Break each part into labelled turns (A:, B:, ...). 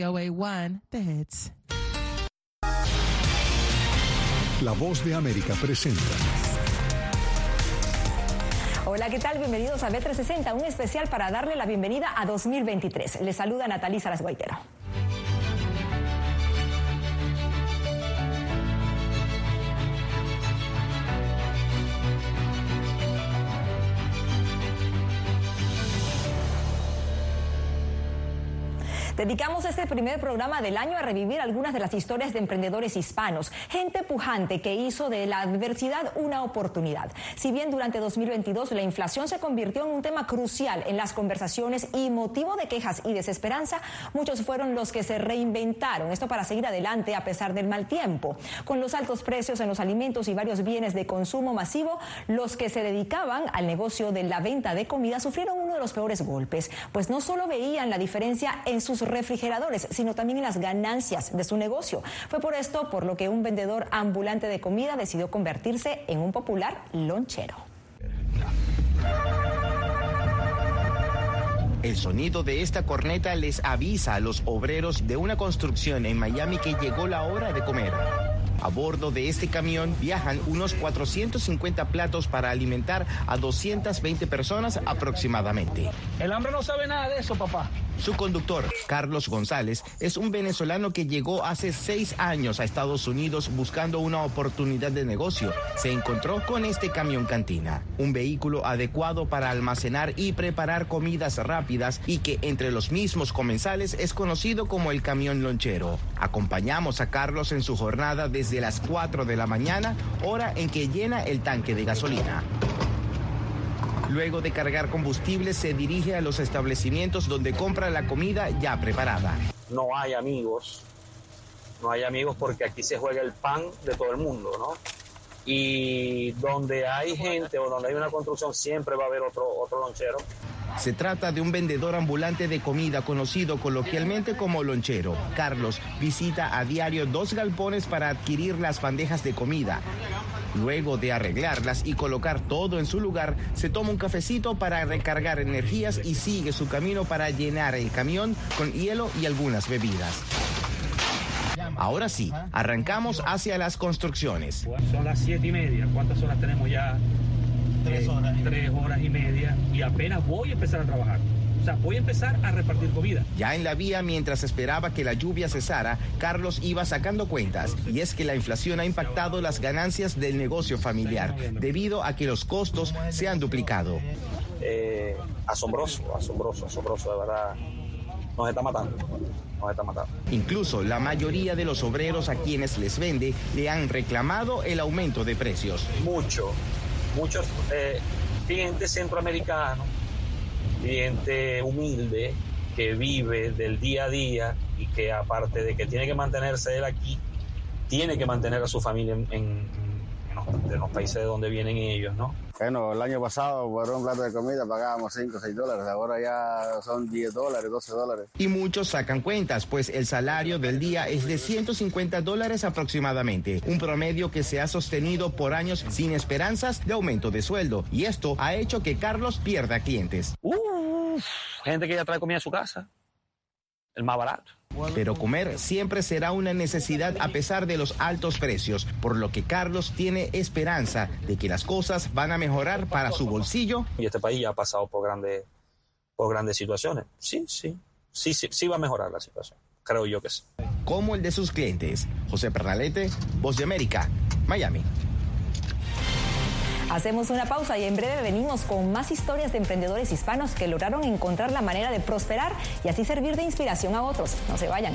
A: VOA1, The Hits.
B: La voz de América presenta.
C: Hola, ¿qué tal? Bienvenidos a B360, un especial para darle la bienvenida a 2023. Les saluda Natalí Saras Guaitero. Dedicamos este primer programa del año a revivir algunas de las historias de emprendedores hispanos, gente pujante que hizo de la adversidad una oportunidad. Si bien durante 2022 la inflación se convirtió en un tema crucial en las conversaciones y motivo de quejas y desesperanza, muchos fueron los que se reinventaron, esto para seguir adelante a pesar del mal tiempo. Con los altos precios en los alimentos y varios bienes de consumo masivo, los que se dedicaban al negocio de la venta de comida sufrieron uno de los peores golpes, pues no solo veían la diferencia en sus refrigeradores, sino también en las ganancias de su negocio. Fue por esto por lo que un vendedor ambulante de comida decidió convertirse en un popular lonchero.
D: El sonido de esta corneta les avisa a los obreros de una construcción en Miami que llegó la hora de comer. A bordo de este camión viajan unos 450 platos para alimentar a 220 personas aproximadamente.
E: El hambre no sabe nada de eso, papá.
D: Su conductor, Carlos González, es un venezolano que llegó hace seis años a Estados Unidos buscando una oportunidad de negocio. Se encontró con este camión cantina, un vehículo adecuado para almacenar y preparar comidas rápidas y que entre los mismos comensales es conocido como el camión lonchero. Acompañamos a Carlos en su jornada desde las 4 de la mañana, hora en que llena el tanque de gasolina. Luego de cargar combustible, se dirige a los establecimientos donde compra la comida ya preparada.
F: No hay amigos, no hay amigos porque aquí se juega el pan de todo el mundo, ¿no? Y donde hay gente o donde hay una construcción siempre va a haber otro, otro lonchero.
D: Se trata de un vendedor ambulante de comida conocido coloquialmente como lonchero. Carlos visita a diario dos galpones para adquirir las bandejas de comida. Luego de arreglarlas y colocar todo en su lugar, se toma un cafecito para recargar energías y sigue su camino para llenar el camión con hielo y algunas bebidas. Ahora sí, arrancamos hacia las construcciones.
E: Son las siete y media. ¿Cuántas horas tenemos ya? Tres horas. Tres horas y media. Y apenas voy a empezar a trabajar. O sea, voy a empezar a repartir comida.
D: Ya en la vía, mientras esperaba que la lluvia cesara, Carlos iba sacando cuentas. Y es que la inflación ha impactado las ganancias del negocio familiar, debido a que los costos se han duplicado.
F: Eh, asombroso, asombroso, asombroso, de verdad. Nos está matando, nos está matando.
D: Incluso la mayoría de los obreros a quienes les vende le han reclamado el aumento de precios.
F: Mucho, muchos eh, clientes centroamericanos cliente humilde que vive del día a día y que aparte de que tiene que mantenerse él aquí, tiene que mantener a su familia en, los países de donde vienen ellos, ¿no?
G: Bueno, el año pasado por un plato de comida pagábamos 5 o 6 dólares, ahora ya son 10 dólares, 12 dólares.
D: Y muchos sacan cuentas, pues el salario del día es de 150 dólares aproximadamente, un promedio que se ha sostenido por años sin esperanzas de aumento de sueldo. Y esto ha hecho que Carlos pierda clientes.
F: Uf, gente que ya trae comida a su casa, el más barato.
D: Pero comer siempre será una necesidad a pesar de los altos precios, por lo que Carlos tiene esperanza de que las cosas van a mejorar para su bolsillo.
F: Y este país ya ha pasado por grandes, por grandes situaciones. Sí, sí, sí, sí, sí va a mejorar la situación. Creo yo que sí.
D: Como el de sus clientes. José Pernalete, Voz de América, Miami.
C: Hacemos una pausa y en breve venimos con más historias de emprendedores hispanos que lograron encontrar la manera de prosperar y así servir de inspiración a otros. No se vayan.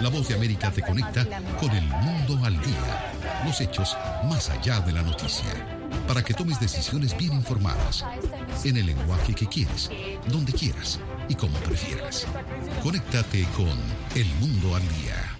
H: La voz de América te conecta con el mundo al día, los hechos más allá de la noticia, para que tomes decisiones bien informadas, en el lenguaje que quieres, donde quieras y como prefieras. Conéctate con El Mundo al Día.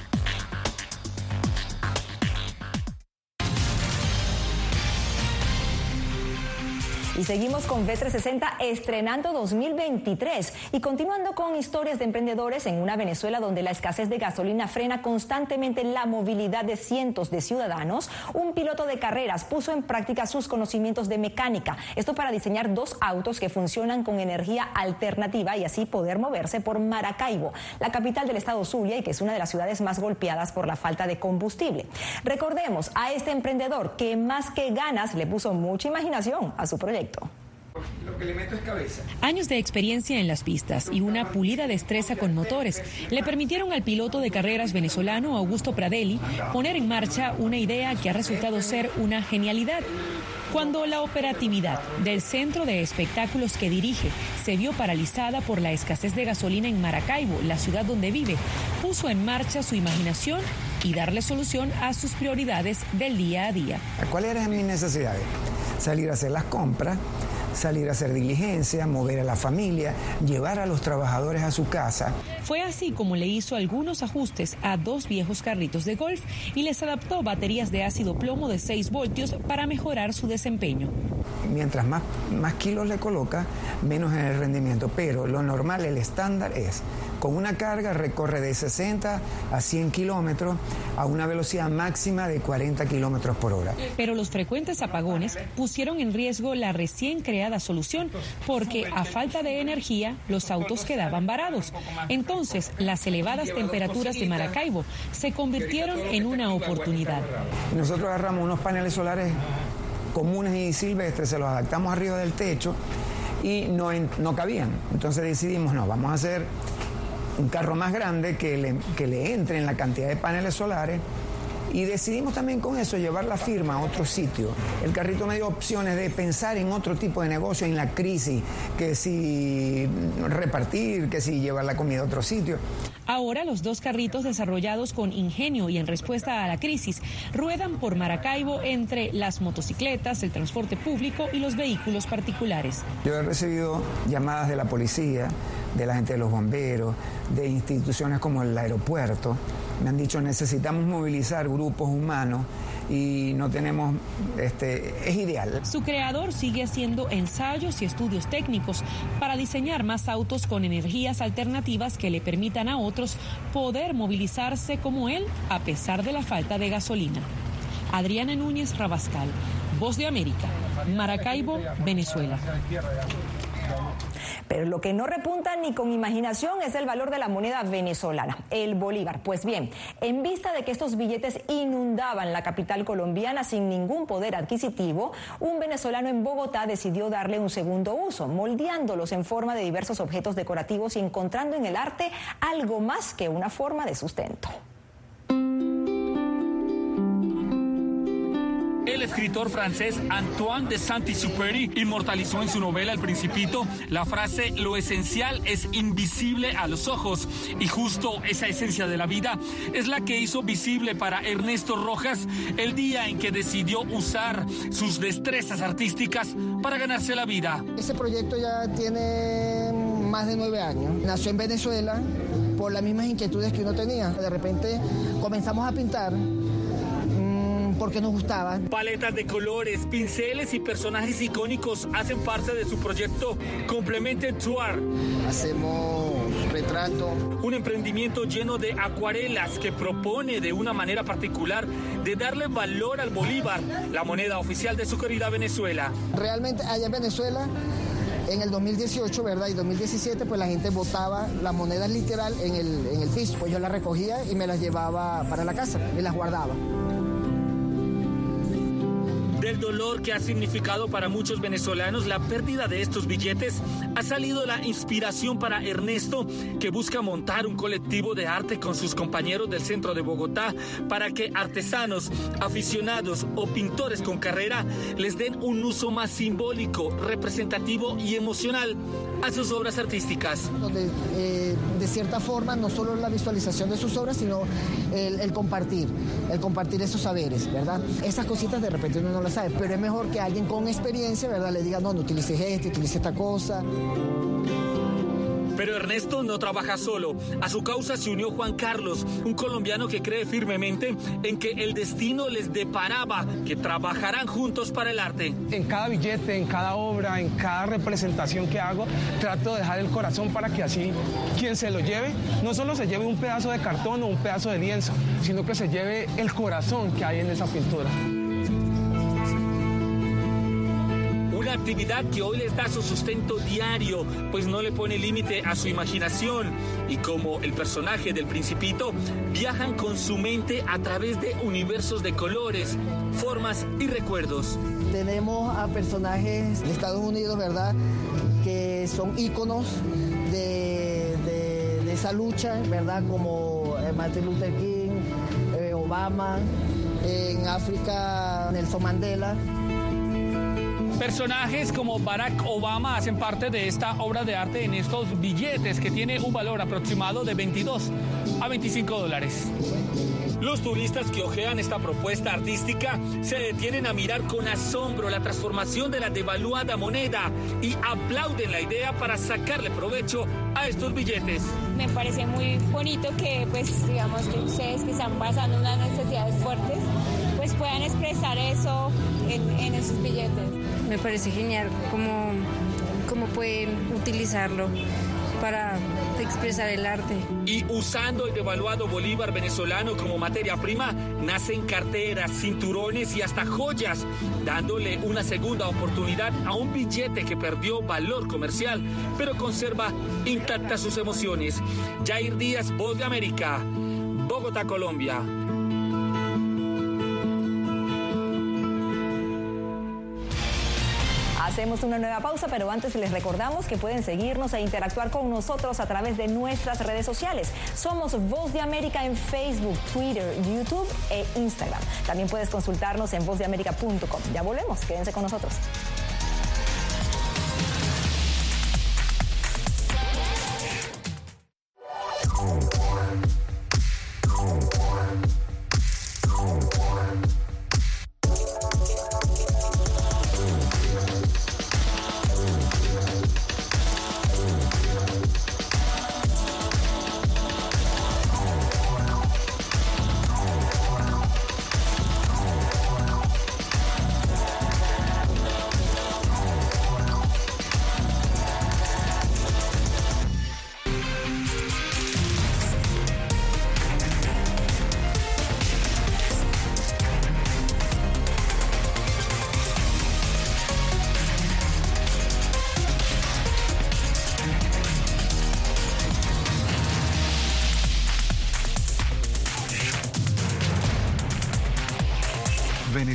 C: Y seguimos con B360 estrenando 2023 y continuando con historias de emprendedores en una Venezuela donde la escasez de gasolina frena constantemente la movilidad de cientos de ciudadanos. Un piloto de carreras puso en práctica sus conocimientos de mecánica. Esto para diseñar dos autos que funcionan con energía alternativa y así poder moverse por Maracaibo, la capital del estado Zulia y que es una de las ciudades más golpeadas por la falta de combustible. Recordemos a este emprendedor que más que ganas le puso mucha imaginación a su proyecto. respeito.
I: Lo que le meto es cabeza.
J: Años de experiencia en las pistas y una pulida destreza con motores le permitieron al piloto de carreras venezolano Augusto Pradelli poner en marcha una idea que ha resultado ser una genialidad. Cuando la operatividad del centro de espectáculos que dirige se vio paralizada por la escasez de gasolina en Maracaibo, la ciudad donde vive, puso en marcha su imaginación y darle solución a sus prioridades del día a día.
I: ¿Cuáles eran mis necesidades? Salir a hacer las compras, salir a hacer diligencia, mover a la familia, llevar a los trabajadores a su casa.
J: Fue así como le hizo algunos ajustes a dos viejos carritos de golf y les adaptó baterías de ácido plomo de 6 voltios para mejorar su desempeño.
I: Mientras más, más kilos le coloca, menos en el rendimiento, pero lo normal, el estándar es con una carga recorre de 60 a 100 kilómetros a una velocidad máxima de 40 kilómetros por hora.
J: Pero los frecuentes apagones pusieron en riesgo la recién creada solución porque a falta de energía los autos quedaban varados. Entonces, las elevadas temperaturas de Maracaibo se convirtieron en una oportunidad.
I: Nosotros agarramos unos paneles solares comunes y silvestres, se los adaptamos arriba del techo y no, no cabían. Entonces decidimos, no, vamos a hacer un carro más grande que le, que le entre en la cantidad de paneles solares. Y decidimos también con eso llevar la firma a otro sitio. El carrito me dio opciones de pensar en otro tipo de negocio en la crisis, que si repartir, que si llevar la comida a otro sitio.
J: Ahora los dos carritos desarrollados con ingenio y en respuesta a la crisis ruedan por Maracaibo entre las motocicletas, el transporte público y los vehículos particulares.
I: Yo he recibido llamadas de la policía, de la gente de los bomberos, de instituciones como el aeropuerto. Me han dicho necesitamos movilizar grupos humanos y no tenemos, este, es ideal.
J: Su creador sigue haciendo ensayos y estudios técnicos para diseñar más autos con energías alternativas que le permitan a otros poder movilizarse como él a pesar de la falta de gasolina. Adriana Núñez Rabascal, Voz de América, Maracaibo, Venezuela.
C: Pero lo que no repunta ni con imaginación es el valor de la moneda venezolana, el bolívar. Pues bien, en vista de que estos billetes inundaban la capital colombiana sin ningún poder adquisitivo, un venezolano en Bogotá decidió darle un segundo uso, moldeándolos en forma de diversos objetos decorativos y encontrando en el arte algo más que una forma de sustento.
K: Escritor francés Antoine de Saint-Exupéry inmortalizó en su novela El Principito la frase lo esencial es invisible a los ojos y justo esa esencia de la vida es la que hizo visible para Ernesto Rojas el día en que decidió usar sus destrezas artísticas para ganarse la vida.
L: Ese proyecto ya tiene más de nueve años. Nació en Venezuela por las mismas inquietudes que uno tenía. De repente comenzamos a pintar porque nos gustaba.
K: Paletas de colores, pinceles y personajes icónicos hacen parte de su proyecto Complemente Tour.
L: Hacemos retrato.
K: Un emprendimiento lleno de acuarelas que propone de una manera particular de darle valor al bolívar, la moneda oficial de su querida Venezuela.
L: Realmente allá en Venezuela en el 2018, ¿verdad? Y 2017, pues la gente botaba las monedas literal en el, en el piso. Pues yo las recogía y me las llevaba para la casa y las guardaba
K: del dolor que ha significado para muchos venezolanos la pérdida de estos billetes, ha salido la inspiración para Ernesto, que busca montar un colectivo de arte con sus compañeros del centro de Bogotá para que artesanos, aficionados o pintores con carrera les den un uso más simbólico, representativo y emocional a sus obras artísticas.
L: Eh, cierta forma, no solo la visualización de sus obras, sino el, compartir, el compartir esos saberes, ¿verdad? Esas cositas de repente uno no las pero es mejor que alguien con experiencia, ¿verdad? Le diga, no, no utilices esto, utilice esta cosa.
K: Pero Ernesto no trabaja solo. A su causa se unió Juan Carlos, un colombiano que cree firmemente en que el destino les deparaba, que trabajarán juntos para el arte.
M: En cada billete, en cada obra, en cada representación que hago, trato de dejar el corazón para que así quien se lo lleve, no solo se lleve un pedazo de cartón o un pedazo de lienzo, sino que se lleve el corazón que hay en esa pintura.
K: Actividad que hoy les da su sustento diario, pues no le pone límite a su imaginación. Y como el personaje del principito, viajan con su mente a través de universos de colores, formas y recuerdos.
L: Tenemos a personajes de Estados Unidos, ¿verdad? Que son íconos de, de, esa lucha, ¿verdad? Como eh, Martin Luther King, eh, Obama, en África Nelson Mandela.
K: Personajes como Barack Obama hacen parte de esta obra de arte en estos billetes que tiene un valor aproximado de 22 a 25 dólares. Los turistas que ojean esta propuesta artística se detienen a mirar con asombro la transformación de la devaluada moneda y aplauden la idea para sacarle provecho a estos billetes.
N: Me parece muy bonito que, pues, digamos que ustedes que están pasando unas necesidades fuertes, pues puedan expresar eso en, en esos billetes
O: me parece genial cómo, cómo pueden utilizarlo para expresar el arte.
K: Y usando el devaluado bolívar venezolano como materia prima, nacen carteras, cinturones y hasta joyas, dándole una segunda oportunidad a un billete que perdió valor comercial, pero conserva intactas sus emociones. Jair Díaz, Voz de América, Bogotá, Colombia.
C: Hacemos una nueva pausa, pero antes les recordamos que pueden seguirnos e interactuar con nosotros a través de nuestras redes sociales. Somos Voz de América en Facebook, Twitter, YouTube e Instagram. También puedes consultarnos en vozdeamerica.com. Ya volvemos, quédense con nosotros.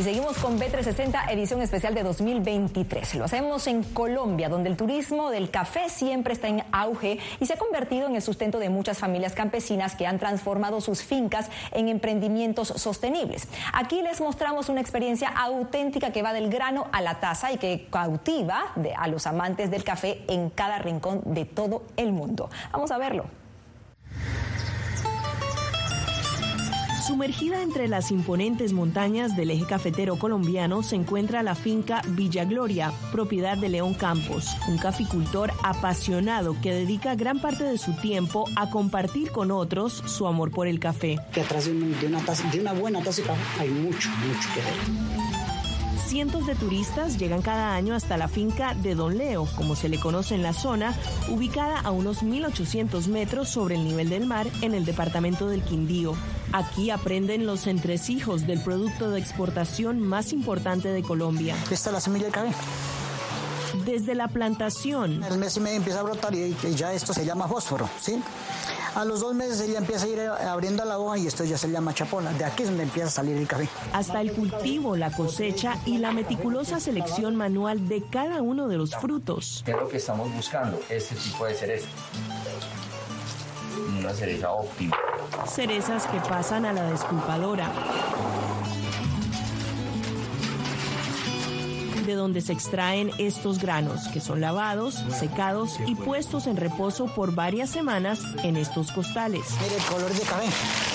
C: Y seguimos con B360 edición especial de 2023. Lo hacemos en Colombia, donde el turismo del café siempre está en auge y se ha convertido en el sustento de muchas familias campesinas que han transformado sus fincas en emprendimientos sostenibles. Aquí les mostramos una experiencia auténtica que va del grano a la taza y que cautiva a los amantes del café en cada rincón de todo el mundo. Vamos a verlo.
P: Sumergida entre las imponentes montañas del eje cafetero colombiano se encuentra la finca Villa Gloria, propiedad de León Campos, un caficultor apasionado que dedica gran parte de su tiempo a compartir con otros su amor por el café.
Q: Que atrás de una, de una buena taza de café hay mucho, mucho que ver.
P: Cientos de turistas llegan cada año hasta la finca de Don Leo, como se le conoce en la zona, ubicada a unos 1.800 metros sobre el nivel del mar en el departamento del Quindío. Aquí aprenden los entresijos del producto de exportación más importante de Colombia.
Q: Esta es la semilla de café.
P: Desde la plantación.
Q: El mes y medio empieza a brotar y ya esto se llama fósforo, ¿sí? A los dos meses ella empieza a ir abriendo la hoja y esto ya se llama chapola. De aquí es donde empieza a salir el café.
P: Hasta el cultivo, la cosecha y la meticulosa selección manual de cada uno de los frutos.
R: ¿Qué es lo que estamos buscando? Este tipo de cereza. Una cereza óptima.
P: Cerezas que pasan a la desculpadora. de donde se extraen estos granos, que son lavados, secados y puestos en reposo por varias semanas en estos costales.
Q: Mire el color de café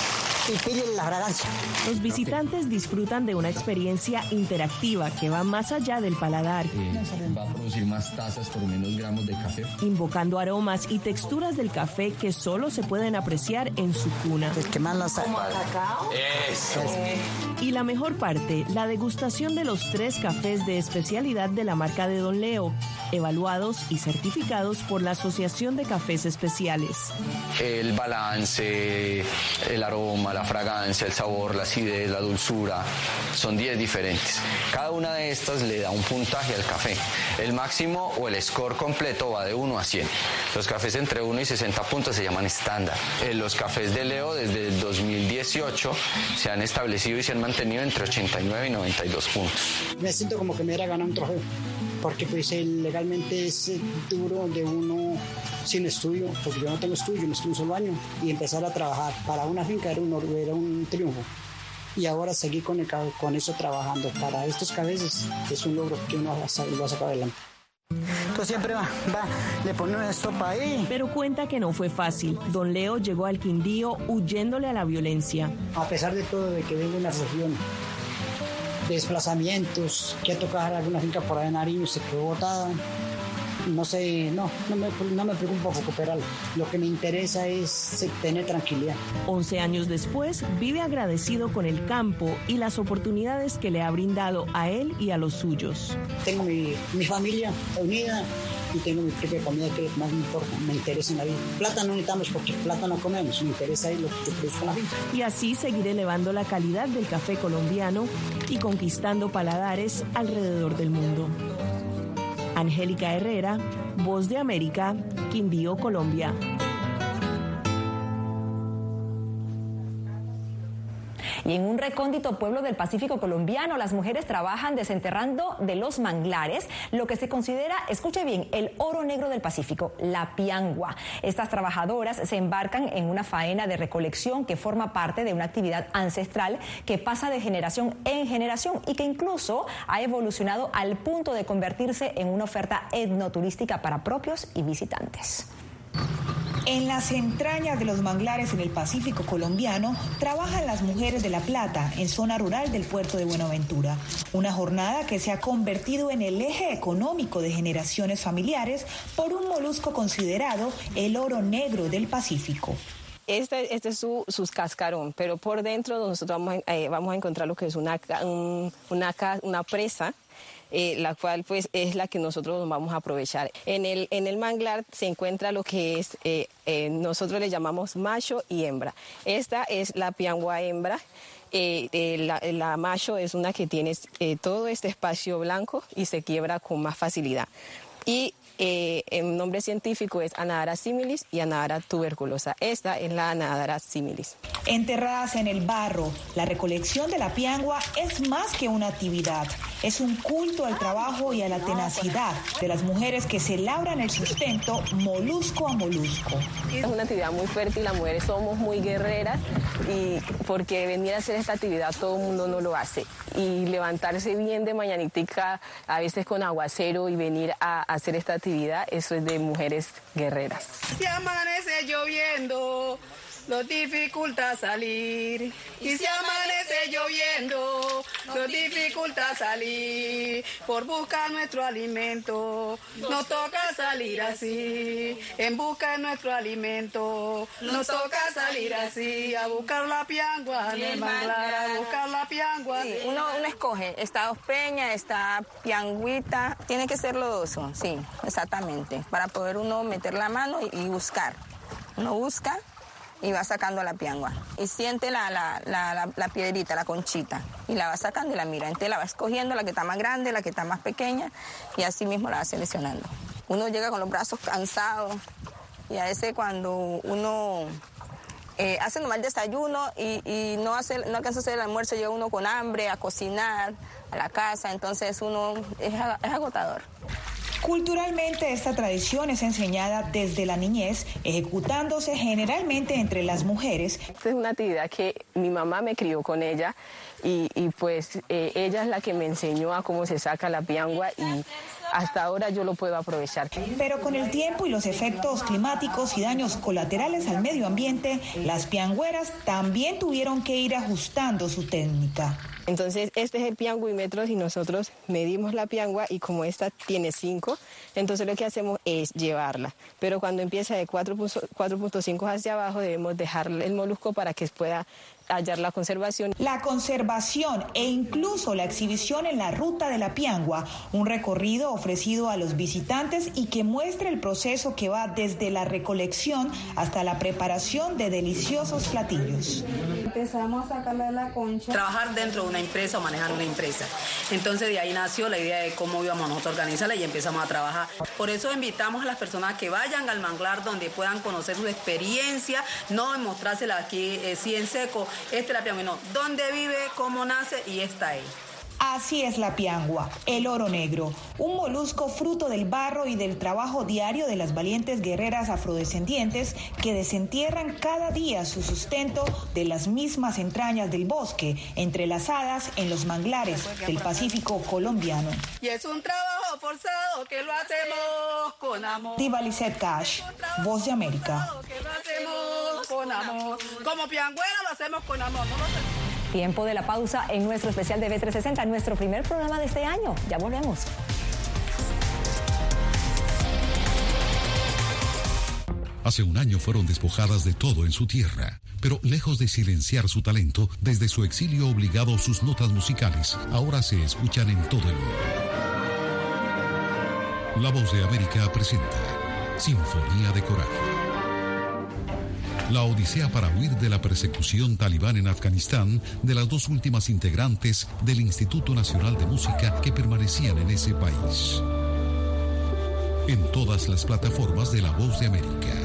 Q: y la fragancia.
P: Los visitantes disfrutan de una experiencia interactiva que va más allá del paladar.
R: va a producir más tazas por menos gramos de café.
P: Invocando aromas y texturas del café que solo se pueden apreciar en su cuna.
Q: El que más las
R: cacao. Eso.
P: Y la mejor parte, la degustación de los tres cafés de especialidad de la marca de Don Leo, evaluados y certificados por la Asociación de Cafés Especiales.
R: El balance, el aroma, la fragancia, el sabor, la acidez, la dulzura, son 10 diferentes. Cada una de estas le da un puntaje al café. El máximo o el score completo va de 1 a 100. Los cafés entre 1 y 60 puntos se llaman estándar. Eh, los cafés de Leo desde el 2018 se han establecido y se han mantenido entre 89 y 92 puntos.
Q: Me siento como que me era ganar un trofeo porque pues legalmente es eh, duro de uno sin estudio, porque yo no tengo estudio, no estudio un solo año, y empezar a trabajar para una finca era un, era un triunfo. Y ahora seguir con, el, con eso trabajando para estos cabezas es un logro que uno va a, va a sacar adelante. Entonces siempre va, va, le pone una estopa ahí.
P: Pero cuenta que no fue fácil. Don Leo llegó al Quindío huyéndole a la violencia.
Q: A pesar de todo, de que vengo de una región desplazamientos, que tocar alguna finca por ahí en Nariño, se quedó botada. No sé, no, no me, no me preocupa recuperarlo. Lo que me interesa es tener tranquilidad.
P: 11 años después, vive agradecido con el campo y las oportunidades que le ha brindado a él y a los suyos.
Q: Tengo mi, mi familia unida, y tengo mi propia comida que es lo que más me importa, me interesa en la vida. Plata no necesitamos porque plata no comemos, me interesa ahí lo que produzco en la vida.
P: Y así seguir elevando la calidad del café colombiano y conquistando paladares alrededor del mundo. Angélica Herrera, Voz de América, Quindío, Colombia.
C: Y en un recóndito pueblo del Pacífico colombiano, las mujeres trabajan desenterrando de los manglares lo que se considera, escuche bien, el oro negro del Pacífico, la piangua. Estas trabajadoras se embarcan en una faena de recolección que forma parte de una actividad ancestral que pasa de generación en generación y que incluso ha evolucionado al punto de convertirse en una oferta etnoturística para propios y visitantes.
S: En las entrañas de los manglares en el Pacífico colombiano trabajan las mujeres de La Plata, en zona rural del puerto de Buenaventura. Una jornada que se ha convertido en el eje económico de generaciones familiares por un molusco considerado el oro negro del Pacífico.
T: Este, este es su, cascarón, pero por dentro nosotros vamos, a, eh, encontrar lo que es una, una presa eh, la cual pues es la que nosotros vamos a aprovechar. En el, en el manglar se encuentra lo que es, eh, nosotros le llamamos macho y hembra. Esta es la piangua hembra. la, la, macho es una que tiene todo este espacio blanco y se quiebra con más facilidad. Y eh, el nombre científico es Anadara similis y Anadara tuberculosa. Esta es la Anadara similis.
S: Enterradas en el barro, la recolección de la piangua es más que una actividad, es un culto al trabajo y a la tenacidad de las mujeres que se labran el sustento molusco a molusco.
T: Es una actividad muy fértil, las mujeres somos muy guerreras y porque venir a hacer esta actividad todo el mundo no lo hace. Y levantarse bien de mañanitica, a veces con aguacero y venir a hacer esta actividad eso es de mujeres guerreras.
U: Si amanece lloviendo, nos dificulta salir. Y si amanece lloviendo, nos dificulta salir. Por buscar nuestro alimento, nos toca salir así. En busca de nuestro alimento, nos toca salir así. A buscar la piangua, a buscar la piangua.
V: uno, uno escoge, está Peña, está pianguita. Tiene que ser lodoso, sí, exactamente. Para poder uno meter la mano y buscar. Uno busca y va sacando la piangua. Y siente la, la, la, la, piedrita, la conchita, y la va sacando y la mira. Entonces la va escogiendo, la que está más grande, la que está más pequeña, y así mismo la va seleccionando. Uno llega con los brazos cansados, y a veces cuando uno eh, hace normal desayuno y, y, no, hace, no alcanza a hacer el almuerzo, llega uno con hambre a cocinar a la casa, entonces uno es, es agotador.
S: Culturalmente esta tradición es enseñada desde la niñez, ejecutándose generalmente entre las mujeres.
T: Esta es una actividad que mi mamá me crió con ella y, pues eh, ella es la que me enseñó a cómo se saca la piangua y hasta ahora yo lo puedo aprovechar.
S: Pero con el tiempo y los efectos climáticos y daños colaterales al medio ambiente, las piangüeras también tuvieron que ir ajustando su técnica.
T: Entonces, este es el pianguímetro y nosotros medimos la piangua y como esta tiene 5, entonces lo que hacemos es llevarla. Pero cuando empieza de 4.5 hacia abajo debemos dejar el molusco para que pueda hallar la conservación.
S: La conservación e incluso la exhibición en la ruta de la Piangua, un recorrido ofrecido a los visitantes y que muestra el proceso que va desde la recolección hasta la preparación de deliciosos platillos.
U: Empezamos a sacarle la concha. Trabajar dentro de una empresa o manejar una empresa. Entonces de ahí nació la idea de cómo íbamos nosotros a organizarla y empezamos a trabajar. Por eso invitamos a las personas que vayan al manglar donde puedan conocer su experiencia, no mostrársela aquí eh, sí en seco, este es la piangua, no. ¿Dónde vive? ¿Cómo nace? Y está ahí.
S: Así es la piangua, el oro negro, un molusco fruto del barro y del trabajo diario de las valientes guerreras afrodescendientes que desentierran cada día su sustento de las mismas entrañas del bosque, entrelazadas en los manglares del Pacífico colombiano.
U: Y es un trabajo forzado que lo hacemos con amor.
S: Diva Cash, Voz de América.
U: Como piangüera lo hacemos con amor.
C: Tiempo de la pausa en nuestro especial de B360, nuestro primer programa de este año. Ya volvemos.
H: Hace un año fueron despojadas de todo en su tierra, pero lejos de silenciar su talento, desde su exilio obligado sus notas musicales ahora se escuchan en todo el mundo. La voz de América presenta Sinfonía de Coraje. La odisea para huir de la persecución talibán en Afganistán de las dos últimas integrantes del Instituto Nacional de Música que permanecían en ese país. En todas las plataformas de La Voz de América.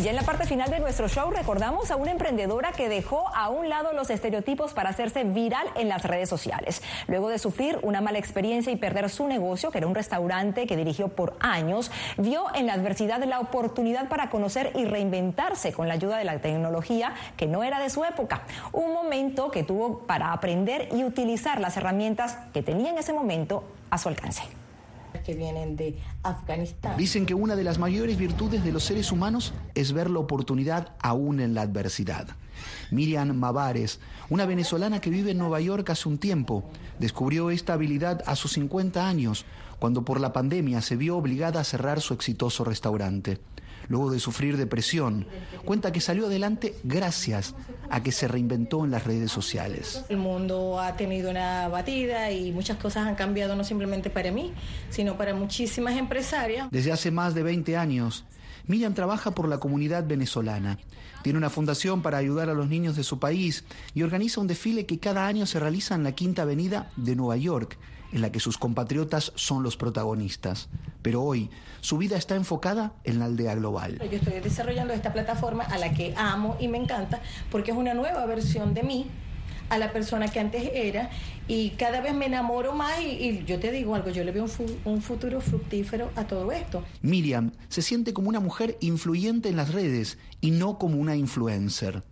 C: Y ya en la parte final de nuestro show recordamos a una emprendedora que dejó a un lado los estereotipos para hacerse viral en las redes sociales. Luego de sufrir una mala experiencia y perder su negocio, que era un restaurante que dirigió por años, vio en la adversidad la oportunidad para conocer y reinventarse con la ayuda de la tecnología que no era de su época. Un momento que tuvo para aprender y utilizar las herramientas que tenía en ese momento a su alcance
W: que vienen de Afganistán.
X: Dicen que una de las mayores virtudes de los seres humanos es ver la oportunidad aún en la adversidad. Miriam Mavares, una venezolana que vive en Nueva York hace un tiempo, descubrió esta habilidad a sus 50 años, cuando por la pandemia se vio obligada a cerrar su exitoso restaurante luego de sufrir depresión. Cuenta que salió adelante gracias a que se reinventó en las redes sociales.
W: El mundo ha tenido una batida y muchas cosas han cambiado no simplemente para mí, sino para muchísimas empresarias.
X: Desde hace más de 20 años, Miriam trabaja por la comunidad venezolana. Tiene una fundación para ayudar a los niños de su país y organiza un desfile que cada año se realiza en la Quinta Avenida de Nueva York en la que sus compatriotas son los protagonistas. Pero hoy su vida está enfocada en la aldea global.
W: Yo estoy desarrollando esta plataforma a la que amo y me encanta porque es una nueva versión de mí a la persona que antes era y cada vez me enamoro más y, yo te digo algo, yo le veo un, un, futuro fructífero a todo esto.
X: Miriam se siente como una mujer influyente en las redes y no como una influencer.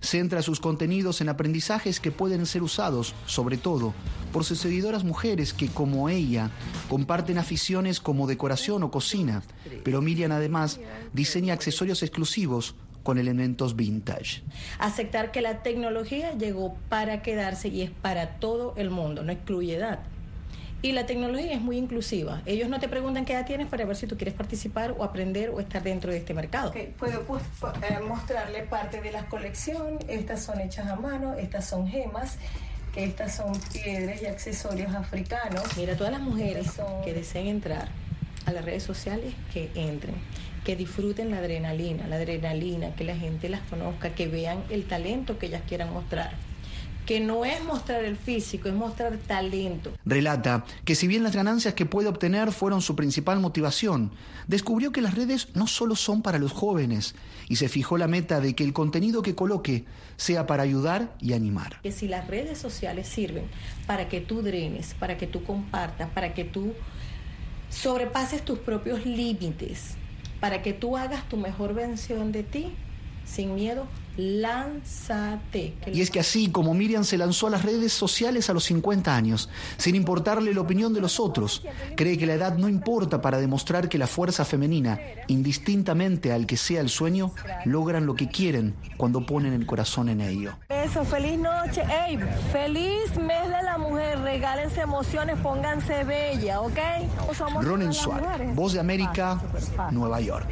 X: Centra sus contenidos en aprendizajes que pueden ser usados, sobre todo, por sus seguidoras mujeres que, como ella, comparten aficiones como decoración o cocina, pero Miriam además diseña accesorios exclusivos con elementos vintage.
W: Aceptar que la tecnología llegó para quedarse y es para todo el mundo, no excluye edad. Y la tecnología es muy inclusiva. Ellos no te preguntan qué edad tienes para ver si tú quieres participar o aprender o estar dentro de este mercado. Puedo pues, eh, mostrarle parte de la colección. Estas son hechas a mano, estas son gemas. Estas son piedras y accesorios africanos. Mira, todas las mujeres que deseen entrar a las redes sociales, que entren que disfruten la adrenalina, la adrenalina, que la gente las conozca, que vean el talento que ellas quieran mostrar que no es mostrar el físico, es mostrar talento.
X: Relata que si bien las ganancias que puede obtener fueron su principal motivación, descubrió que las redes no solo son para los jóvenes y se fijó la meta de que el contenido que coloque sea para ayudar y animar.
W: Que si las redes sociales sirven para que tú drenes, para que tú compartas, para que tú sobrepases tus propios límites, para que tú hagas tu mejor versión de ti, sin miedo, lánzate.
X: Y es que así como Miriam se lanzó a las redes sociales a los 50 años, sin importarle la opinión de los otros, cree que la edad no importa para demostrar que la fuerza femenina, indistintamente al que sea el sueño, logran lo que quieren cuando ponen el corazón en ello.
W: Eso, feliz noche, hey, feliz mes de la mujer, regálense emociones, pónganse bella, ¿ok?
X: Ronen Suárez, Voz de América, Nueva York.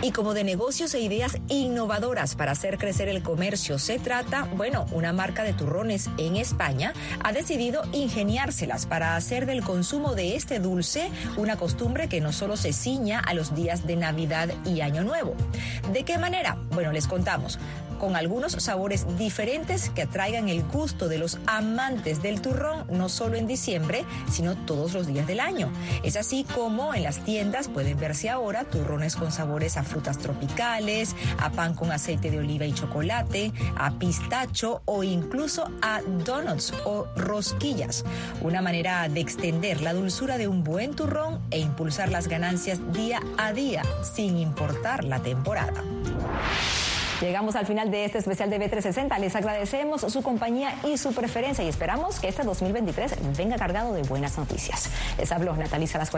C: Y como de negocios e ideas innovadoras para hacer crecer el comercio se trata, bueno, una marca de turrones en España ha decidido ingeniárselas para hacer del consumo de este dulce una costumbre que no solo se ciña a los días de Navidad y Año Nuevo. ¿De qué manera? Bueno, les contamos. Con algunos sabores diferentes que atraigan el gusto de los amantes del turrón, no solo en diciembre, sino todos los días del año. Es así como en las tiendas pueden verse ahora turrones con sabores a frutas tropicales, a pan con aceite de oliva y chocolate, a pistacho o incluso a donuts o rosquillas. Una manera de extender la dulzura de un buen turrón e impulsar las ganancias día a día sin importar la temporada. Llegamos al final de este especial de B360. Les agradecemos su compañía y su preferencia y esperamos que este 2023 venga cargado de buenas noticias. Les habló Natalisa Las